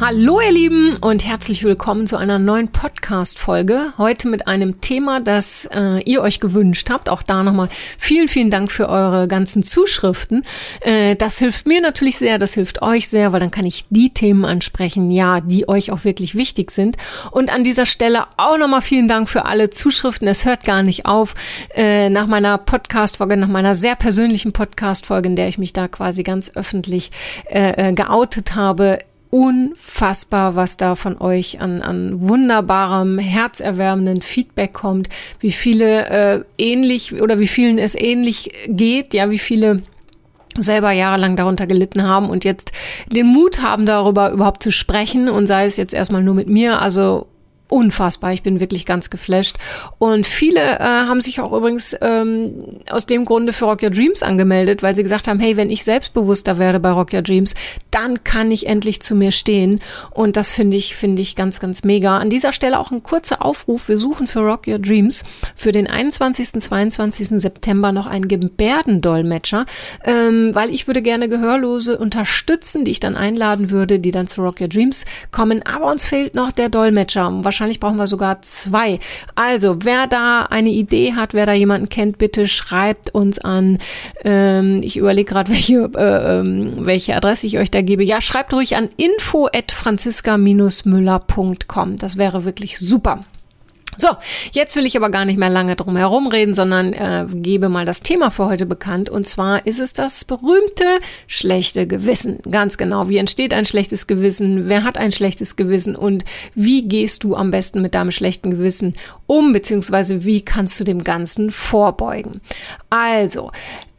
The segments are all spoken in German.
Hallo ihr Lieben und herzlich willkommen zu einer neuen Podcast-Folge. Heute mit einem Thema, das äh, ihr euch gewünscht habt. Auch da nochmal vielen, vielen Dank für eure ganzen Zuschriften. Äh, das hilft mir natürlich sehr, das hilft euch sehr, weil dann kann ich die Themen ansprechen, ja, die euch auch wirklich wichtig sind. Und an dieser Stelle auch nochmal vielen Dank für alle Zuschriften. Es hört gar nicht auf. Äh, nach meiner Podcast-Folge, nach meiner sehr persönlichen Podcast-Folge, in der ich mich da quasi ganz öffentlich äh, äh geoutet habe, unfassbar, was da von euch an, an wunderbarem, herzerwärmenden Feedback kommt, wie viele äh, ähnlich oder wie vielen es ähnlich geht, ja, wie viele selber jahrelang darunter gelitten haben und jetzt den Mut haben, darüber überhaupt zu sprechen. Und sei es jetzt erstmal nur mit mir, also unfassbar. Ich bin wirklich ganz geflasht. Und viele äh, haben sich auch übrigens ähm, aus dem Grunde für Rock Your Dreams angemeldet, weil sie gesagt haben, hey, wenn ich selbstbewusster werde bei Rock Your Dreams, dann kann ich endlich zu mir stehen. Und das finde ich, finde ich ganz, ganz mega. An dieser Stelle auch ein kurzer Aufruf. Wir suchen für Rock Your Dreams für den 21. 22. September noch einen Gebärdendolmetscher, ähm, weil ich würde gerne Gehörlose unterstützen, die ich dann einladen würde, die dann zu Rock Your Dreams kommen. Aber uns fehlt noch der Dolmetscher. Wahrscheinlich Wahrscheinlich brauchen wir sogar zwei. Also, wer da eine Idee hat, wer da jemanden kennt, bitte schreibt uns an. Ähm, ich überlege gerade, welche, äh, ähm, welche Adresse ich euch da gebe. Ja, schreibt ruhig an info at franziska-müller.com. Das wäre wirklich super. So, jetzt will ich aber gar nicht mehr lange drum herum reden, sondern äh, gebe mal das Thema für heute bekannt. Und zwar ist es das berühmte schlechte Gewissen. Ganz genau. Wie entsteht ein schlechtes Gewissen? Wer hat ein schlechtes Gewissen? Und wie gehst du am besten mit deinem schlechten Gewissen um? Beziehungsweise wie kannst du dem Ganzen vorbeugen? Also,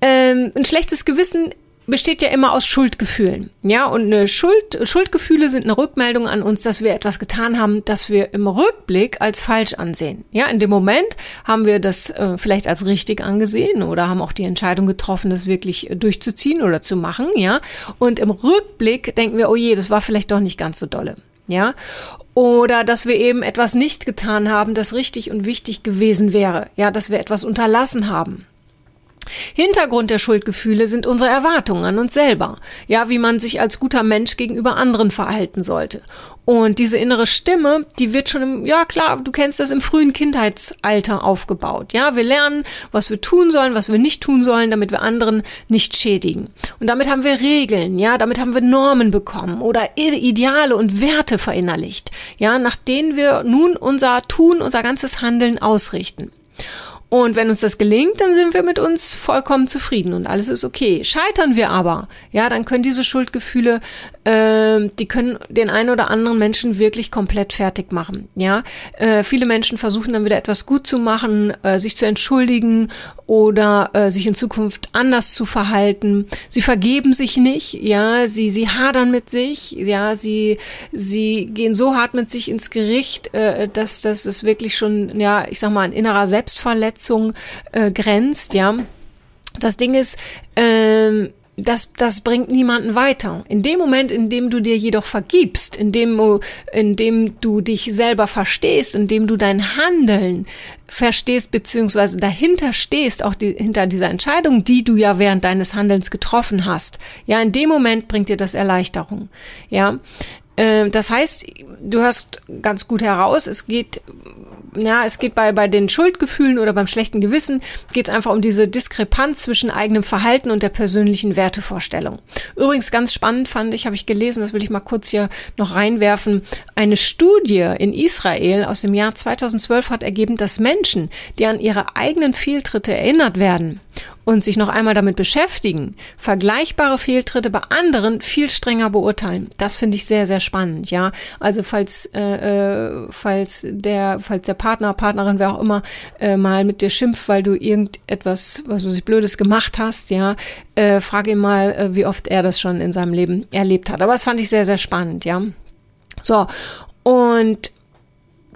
ähm, ein schlechtes Gewissen besteht ja immer aus Schuldgefühlen. Ja, und eine Schuld, Schuldgefühle sind eine Rückmeldung an uns, dass wir etwas getan haben, das wir im Rückblick als falsch ansehen. Ja, in dem Moment haben wir das äh, vielleicht als richtig angesehen oder haben auch die Entscheidung getroffen, das wirklich durchzuziehen oder zu machen. Ja, und im Rückblick denken wir, oh je, das war vielleicht doch nicht ganz so dolle. Ja, oder dass wir eben etwas nicht getan haben, das richtig und wichtig gewesen wäre. Ja, dass wir etwas unterlassen haben. Hintergrund der Schuldgefühle sind unsere Erwartungen an uns selber, ja, wie man sich als guter Mensch gegenüber anderen verhalten sollte. Und diese innere Stimme, die wird schon im, ja klar, du kennst das im frühen Kindheitsalter aufgebaut. Ja, wir lernen, was wir tun sollen, was wir nicht tun sollen, damit wir anderen nicht schädigen. Und damit haben wir Regeln, ja, damit haben wir Normen bekommen oder Ideale und Werte verinnerlicht, ja, nach denen wir nun unser Tun, unser ganzes Handeln ausrichten. Und wenn uns das gelingt, dann sind wir mit uns vollkommen zufrieden und alles ist okay. Scheitern wir aber, ja, dann können diese Schuldgefühle, äh, die können den einen oder anderen Menschen wirklich komplett fertig machen. Ja, äh, viele Menschen versuchen dann wieder etwas gut zu machen, äh, sich zu entschuldigen oder äh, sich in Zukunft anders zu verhalten. Sie vergeben sich nicht, ja, sie sie hadern mit sich, ja, sie sie gehen so hart mit sich ins Gericht, äh, dass das ist wirklich schon, ja, ich sag mal, ein innerer Selbstverletzung Verletzung äh, grenzt, ja. Das Ding ist, ähm, das, das bringt niemanden weiter. In dem Moment, in dem du dir jedoch vergibst, in dem, in dem du dich selber verstehst, in dem du dein Handeln verstehst, beziehungsweise dahinter stehst, auch die, hinter dieser Entscheidung, die du ja während deines Handelns getroffen hast. Ja, in dem Moment bringt dir das Erleichterung. Ja, das heißt, du hörst ganz gut heraus, es geht ja, es geht bei, bei den Schuldgefühlen oder beim schlechten Gewissen, geht es einfach um diese Diskrepanz zwischen eigenem Verhalten und der persönlichen Wertevorstellung. Übrigens ganz spannend fand ich, habe ich gelesen, das will ich mal kurz hier noch reinwerfen, eine Studie in Israel aus dem Jahr 2012 hat ergeben, dass Menschen, die an ihre eigenen Fehltritte erinnert werden und sich noch einmal damit beschäftigen, vergleichbare Fehltritte bei anderen viel strenger beurteilen. Das finde ich sehr, sehr spannend, ja. Also falls, äh, äh, falls der, falls der Partner, Partnerin, wer auch immer, äh, mal mit dir schimpft, weil du irgendetwas, was weiß ich, Blödes gemacht hast, ja, äh, frage ihn mal, äh, wie oft er das schon in seinem Leben erlebt hat. Aber das fand ich sehr, sehr spannend, ja. So, und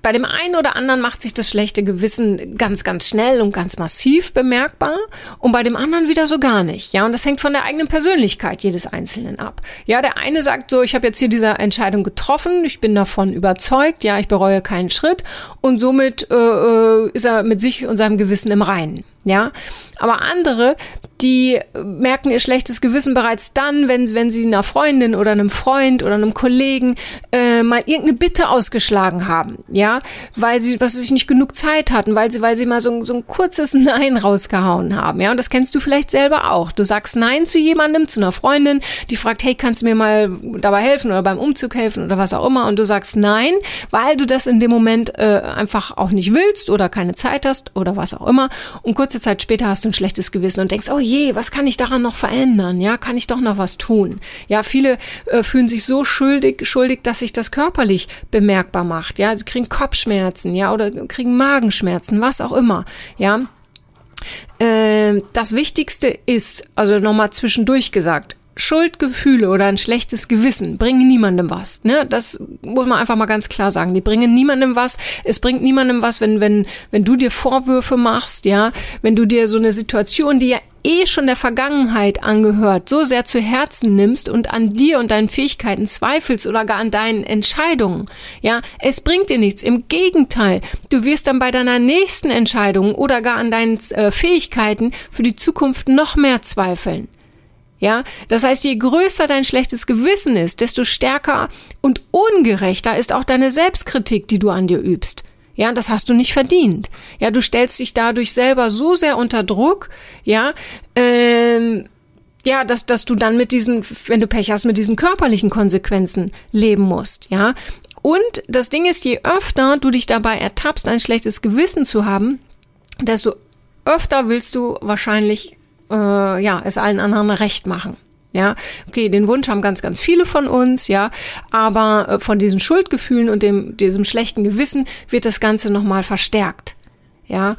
bei dem einen oder anderen macht sich das schlechte Gewissen ganz, ganz schnell und ganz massiv bemerkbar und bei dem anderen wieder so gar nicht. Ja, und das hängt von der eigenen Persönlichkeit jedes Einzelnen ab. Ja, der eine sagt so, ich habe jetzt hier diese Entscheidung getroffen, ich bin davon überzeugt, ja, ich bereue keinen Schritt und somit äh, äh ist er mit sich und seinem Gewissen im Reinen. Ja, aber andere, die merken ihr schlechtes Gewissen bereits dann, wenn, wenn sie einer Freundin oder einem Freund oder einem Kollegen äh, mal irgendeine Bitte ausgeschlagen haben, ja, weil sie, was sich nicht genug Zeit hatten, weil sie, weil sie mal so, so ein kurzes Nein rausgehauen haben, ja, und das kennst du vielleicht selber auch. Du sagst Nein zu jemandem, zu einer Freundin, die fragt, hey, kannst du mir mal dabei helfen oder beim Umzug helfen oder was auch immer, und du sagst Nein, weil du das in dem Moment äh, einfach auch nicht willst oder keine Zeit hast oder was auch immer, und kurz kurze Zeit später hast du ein schlechtes Gewissen und denkst, oh je, was kann ich daran noch verändern? Ja, kann ich doch noch was tun? Ja, viele äh, fühlen sich so schuldig, schuldig, dass sich das körperlich bemerkbar macht. Ja, sie kriegen Kopfschmerzen, ja, oder kriegen Magenschmerzen, was auch immer. Ja, äh, das Wichtigste ist, also nochmal zwischendurch gesagt, Schuldgefühle oder ein schlechtes Gewissen bringen niemandem was. Ne? Das muss man einfach mal ganz klar sagen. Die bringen niemandem was. Es bringt niemandem was, wenn, wenn, wenn du dir Vorwürfe machst, ja, wenn du dir so eine Situation, die ja eh schon der Vergangenheit angehört, so sehr zu Herzen nimmst und an dir und deinen Fähigkeiten zweifelst oder gar an deinen Entscheidungen. Ja, es bringt dir nichts. Im Gegenteil, du wirst dann bei deiner nächsten Entscheidung oder gar an deinen äh, Fähigkeiten für die Zukunft noch mehr zweifeln. Ja, das heißt, je größer dein schlechtes Gewissen ist, desto stärker und ungerechter ist auch deine Selbstkritik, die du an dir übst. Ja, das hast du nicht verdient. Ja, du stellst dich dadurch selber so sehr unter Druck, ja, ähm, ja, dass, dass du dann mit diesen, wenn du Pech hast, mit diesen körperlichen Konsequenzen leben musst, ja. Und das Ding ist, je öfter du dich dabei ertappst, ein schlechtes Gewissen zu haben, desto öfter willst du wahrscheinlich äh, ja, es allen anderen recht machen. Ja, okay, den Wunsch haben ganz, ganz viele von uns, ja, aber äh, von diesen Schuldgefühlen und dem, diesem schlechten Gewissen wird das Ganze nochmal verstärkt. Ja,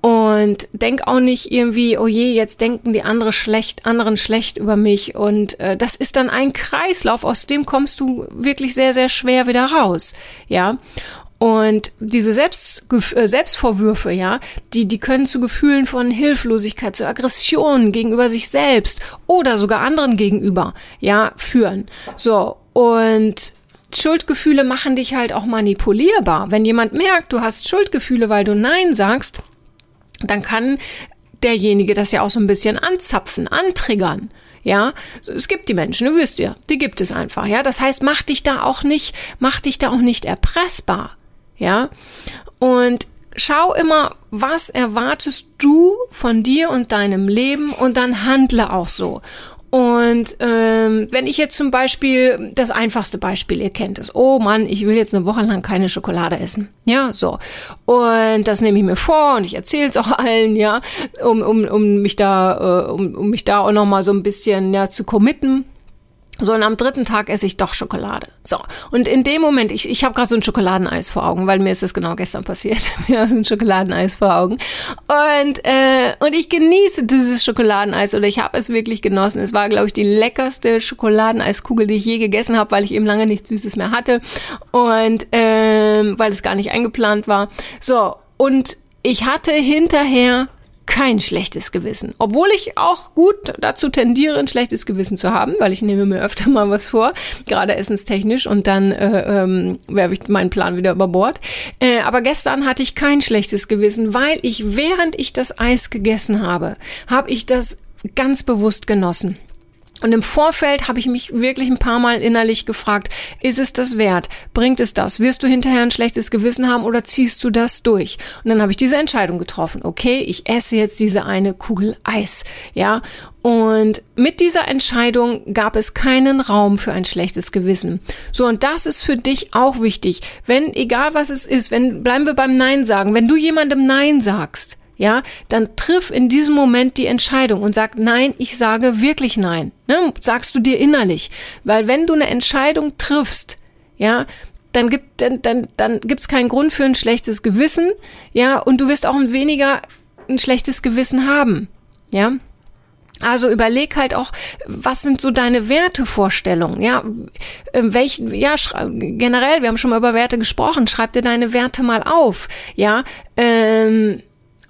und denk auch nicht irgendwie, oh je, jetzt denken die andere schlecht, anderen schlecht über mich. Und äh, das ist dann ein Kreislauf, aus dem kommst du wirklich sehr, sehr schwer wieder raus. Ja. Und diese Selbst, äh, Selbstvorwürfe, ja, die, die können zu Gefühlen von Hilflosigkeit, zu Aggression gegenüber sich selbst oder sogar anderen gegenüber, ja, führen. So. Und Schuldgefühle machen dich halt auch manipulierbar. Wenn jemand merkt, du hast Schuldgefühle, weil du Nein sagst, dann kann derjenige das ja auch so ein bisschen anzapfen, antriggern. Ja, es gibt die Menschen, du wirst ja, die gibt es einfach, ja. Das heißt, mach dich da auch nicht, mach dich da auch nicht erpressbar ja. Und schau immer, was erwartest du von dir und deinem Leben und dann handle auch so. Und ähm, wenn ich jetzt zum Beispiel, das einfachste Beispiel, ihr kennt es, oh Mann, ich will jetzt eine Woche lang keine Schokolade essen. Ja, so. Und das nehme ich mir vor und ich erzähle es auch allen, ja, um, um, um mich da, äh, um, um mich da auch nochmal so ein bisschen ja, zu committen. So, und am dritten Tag esse ich doch Schokolade. So, und in dem Moment, ich, ich habe gerade so ein Schokoladeneis vor Augen, weil mir ist das genau gestern passiert. mir ist ein Schokoladeneis vor Augen. Und, äh, und ich genieße dieses Schokoladeneis oder ich habe es wirklich genossen. Es war, glaube ich, die leckerste Schokoladeneiskugel, die ich je gegessen habe, weil ich eben lange nichts Süßes mehr hatte. Und ähm, weil es gar nicht eingeplant war. So, und ich hatte hinterher kein schlechtes Gewissen. Obwohl ich auch gut dazu tendiere, ein schlechtes Gewissen zu haben, weil ich nehme mir öfter mal was vor, gerade essenstechnisch, und dann äh, ähm, werfe ich meinen Plan wieder über Bord. Äh, aber gestern hatte ich kein schlechtes Gewissen, weil ich, während ich das Eis gegessen habe, habe ich das ganz bewusst genossen. Und im Vorfeld habe ich mich wirklich ein paar Mal innerlich gefragt, ist es das wert? Bringt es das? Wirst du hinterher ein schlechtes Gewissen haben oder ziehst du das durch? Und dann habe ich diese Entscheidung getroffen. Okay, ich esse jetzt diese eine Kugel Eis. Ja. Und mit dieser Entscheidung gab es keinen Raum für ein schlechtes Gewissen. So, und das ist für dich auch wichtig. Wenn, egal was es ist, wenn, bleiben wir beim Nein sagen, wenn du jemandem Nein sagst, ja, dann triff in diesem Moment die Entscheidung und sag, nein, ich sage wirklich nein. Ne? Sagst du dir innerlich. Weil wenn du eine Entscheidung triffst, ja, dann gibt dann, dann, dann gibt's keinen Grund für ein schlechtes Gewissen, ja, und du wirst auch weniger ein schlechtes Gewissen haben, ja. Also überleg halt auch, was sind so deine Wertevorstellungen? Ja, ähm, welchen, ja, generell, wir haben schon mal über Werte gesprochen, schreib dir deine Werte mal auf. Ja, ähm,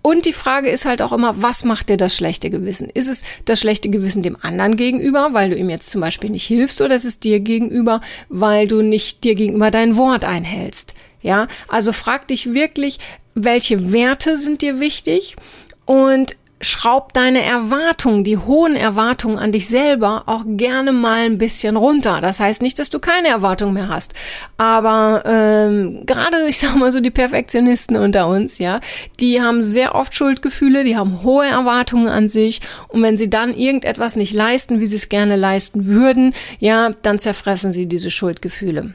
und die Frage ist halt auch immer, was macht dir das schlechte Gewissen? Ist es das schlechte Gewissen dem anderen gegenüber, weil du ihm jetzt zum Beispiel nicht hilfst, oder ist es dir gegenüber, weil du nicht dir gegenüber dein Wort einhältst? Ja, also frag dich wirklich, welche Werte sind dir wichtig und schraub deine Erwartungen, die hohen Erwartungen an dich selber auch gerne mal ein bisschen runter. Das heißt nicht, dass du keine Erwartungen mehr hast. Aber ähm, gerade, ich sag mal so, die Perfektionisten unter uns, ja, die haben sehr oft Schuldgefühle, die haben hohe Erwartungen an sich. Und wenn sie dann irgendetwas nicht leisten, wie sie es gerne leisten würden, ja, dann zerfressen sie diese Schuldgefühle.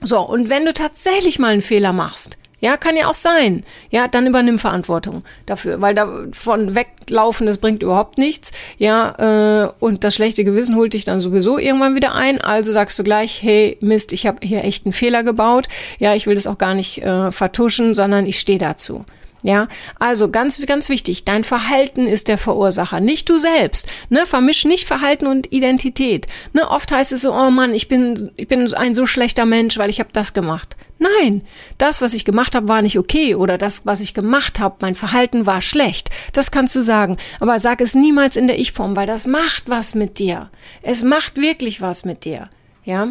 So, und wenn du tatsächlich mal einen Fehler machst, ja, kann ja auch sein. Ja, dann übernimm Verantwortung dafür, weil davon weglaufen, das bringt überhaupt nichts. Ja, äh, und das schlechte Gewissen holt dich dann sowieso irgendwann wieder ein. Also sagst du gleich, hey Mist, ich habe hier echt einen Fehler gebaut. Ja, ich will das auch gar nicht äh, vertuschen, sondern ich stehe dazu. Ja, also ganz, ganz wichtig, dein Verhalten ist der Verursacher, nicht du selbst. Ne, vermisch nicht Verhalten und Identität. Ne, oft heißt es so, oh Mann, ich bin, ich bin ein so schlechter Mensch, weil ich habe das gemacht. Nein, das, was ich gemacht habe, war nicht okay oder das, was ich gemacht habe, mein Verhalten war schlecht. Das kannst du sagen, aber sag es niemals in der Ich-Form, weil das macht was mit dir. Es macht wirklich was mit dir. Ja.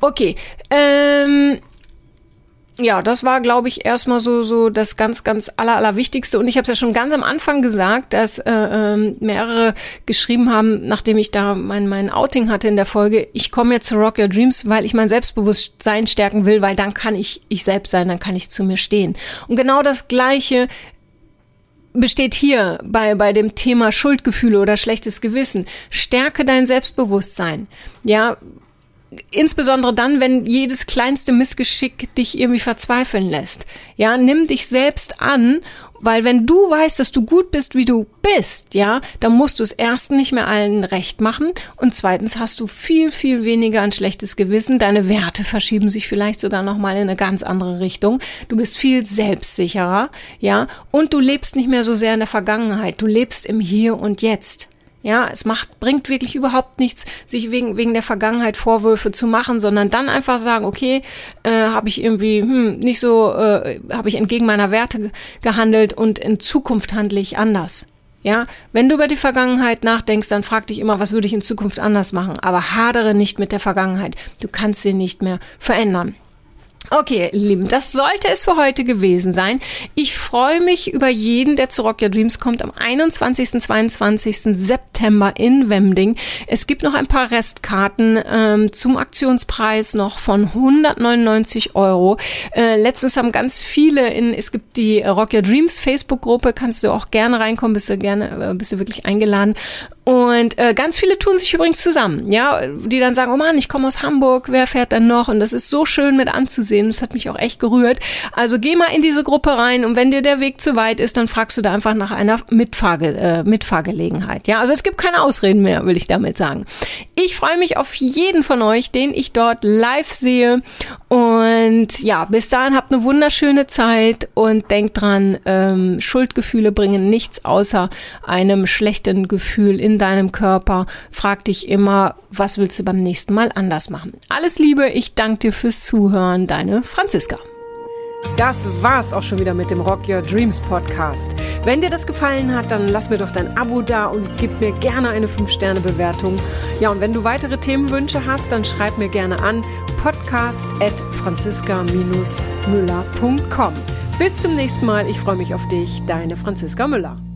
Okay. Ähm, ja, das war, glaube ich, erstmal so so das ganz, ganz aller, aller Wichtigste. Und ich habe es ja schon ganz am Anfang gesagt, dass äh, äh, mehrere geschrieben haben, nachdem ich da mein, mein Outing hatte in der Folge, ich komme jetzt zu Rock Your Dreams, weil ich mein Selbstbewusstsein stärken will, weil dann kann ich ich selbst sein, dann kann ich zu mir stehen. Und genau das Gleiche besteht hier bei, bei dem Thema Schuldgefühle oder schlechtes Gewissen. Stärke dein Selbstbewusstsein. Ja, insbesondere dann, wenn jedes kleinste Missgeschick dich irgendwie verzweifeln lässt. Ja, nimm dich selbst an, weil wenn du weißt, dass du gut bist, wie du bist, ja, dann musst du es erst nicht mehr allen recht machen und zweitens hast du viel, viel weniger ein schlechtes Gewissen. Deine Werte verschieben sich vielleicht sogar nochmal in eine ganz andere Richtung. Du bist viel selbstsicherer, ja, und du lebst nicht mehr so sehr in der Vergangenheit. Du lebst im Hier und Jetzt. Ja, es macht, bringt wirklich überhaupt nichts, sich wegen, wegen der Vergangenheit Vorwürfe zu machen, sondern dann einfach sagen, okay, äh, habe ich irgendwie hm, nicht so, äh, habe ich entgegen meiner Werte gehandelt und in Zukunft handle ich anders. Ja, wenn du über die Vergangenheit nachdenkst, dann frag dich immer, was würde ich in Zukunft anders machen. Aber hadere nicht mit der Vergangenheit. Du kannst sie nicht mehr verändern. Okay, Lieben, das sollte es für heute gewesen sein. Ich freue mich über jeden, der zu Rock Your Dreams kommt am 21. 22. September in Wemding. Es gibt noch ein paar Restkarten ähm, zum Aktionspreis noch von 199 Euro. Äh, letztens haben ganz viele in, es gibt die Rock Your Dreams Facebook-Gruppe, kannst du auch gerne reinkommen, bist du gerne, äh, bist du wirklich eingeladen. Und äh, ganz viele tun sich übrigens zusammen, ja, die dann sagen, oh Mann, ich komme aus Hamburg, wer fährt denn noch? Und das ist so schön mit anzusehen. Das hat mich auch echt gerührt. Also geh mal in diese Gruppe rein und wenn dir der Weg zu weit ist, dann fragst du da einfach nach einer Mitfahrge äh, Mitfahrgelegenheit. Ja, also es gibt keine Ausreden mehr, will ich damit sagen. Ich freue mich auf jeden von euch, den ich dort live sehe. Und ja, bis dahin habt eine wunderschöne Zeit und denkt dran, ähm, Schuldgefühle bringen nichts außer einem schlechten Gefühl in deinem Körper. Frag dich immer, was willst du beim nächsten Mal anders machen? Alles Liebe, ich danke dir fürs Zuhören, deine Franziska. Das war's auch schon wieder mit dem Rock Your Dreams Podcast. Wenn dir das gefallen hat, dann lass mir doch dein Abo da und gib mir gerne eine 5-Sterne-Bewertung. Ja, und wenn du weitere Themenwünsche hast, dann schreib mir gerne an podcast at franziska-müller.com. Bis zum nächsten Mal. Ich freue mich auf dich, deine Franziska Müller.